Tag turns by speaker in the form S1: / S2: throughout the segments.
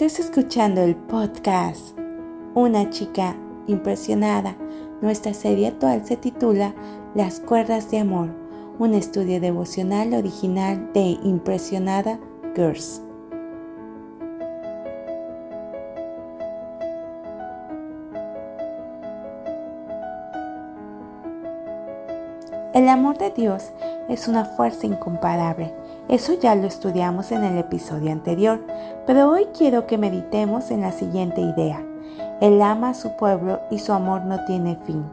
S1: Estás escuchando el podcast Una chica impresionada. Nuestra serie actual se titula Las cuerdas de amor, un estudio devocional original de Impresionada Girls. El amor de Dios es una fuerza incomparable eso ya lo estudiamos en el episodio anterior, pero hoy quiero que meditemos en la siguiente idea. Él ama a su pueblo y su amor no tiene fin.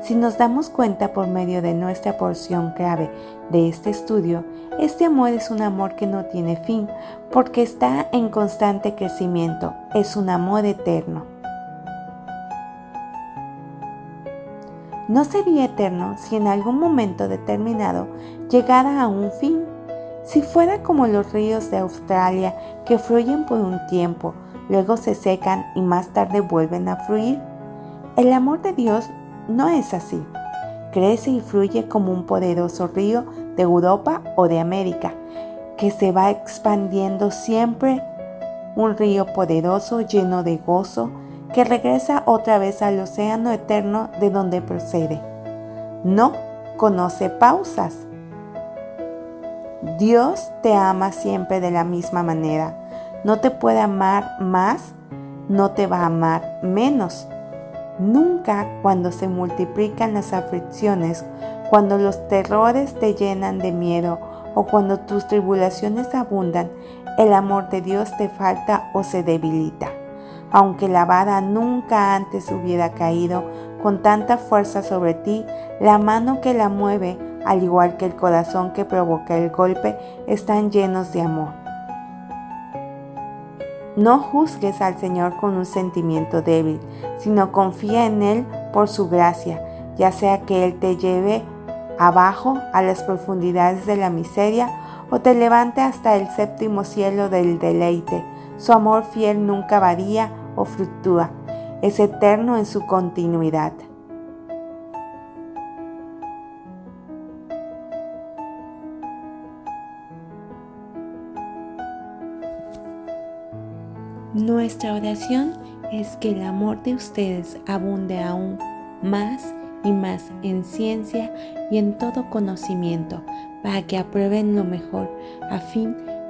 S1: Si nos damos cuenta por medio de nuestra porción clave de este estudio, este amor es un amor que no tiene fin porque está en constante crecimiento, es un amor eterno. No sería eterno si en algún momento determinado llegara a un fin. Si fuera como los ríos de Australia que fluyen por un tiempo, luego se secan y más tarde vuelven a fluir, el amor de Dios no es así. Crece y fluye como un poderoso río de Europa o de América, que se va expandiendo siempre, un río poderoso lleno de gozo, que regresa otra vez al océano eterno de donde procede. No conoce pausas Dios te ama siempre de la misma manera. No te puede amar más, no te va a amar menos. Nunca cuando se multiplican las aflicciones, cuando los terrores te llenan de miedo o cuando tus tribulaciones abundan, el amor de Dios te falta o se debilita. Aunque la vara nunca antes hubiera caído con tanta fuerza sobre ti, la mano que la mueve al igual que el corazón que provoca el golpe, están llenos de amor. No juzgues al Señor con un sentimiento débil, sino confía en Él por su gracia, ya sea que Él te lleve abajo a las profundidades de la miseria o te levante hasta el séptimo cielo del deleite. Su amor fiel nunca varía o fluctúa, es eterno en su continuidad. Nuestra oración es que el amor de ustedes abunde aún más y más en ciencia y en todo conocimiento, para que aprueben lo mejor, a fin de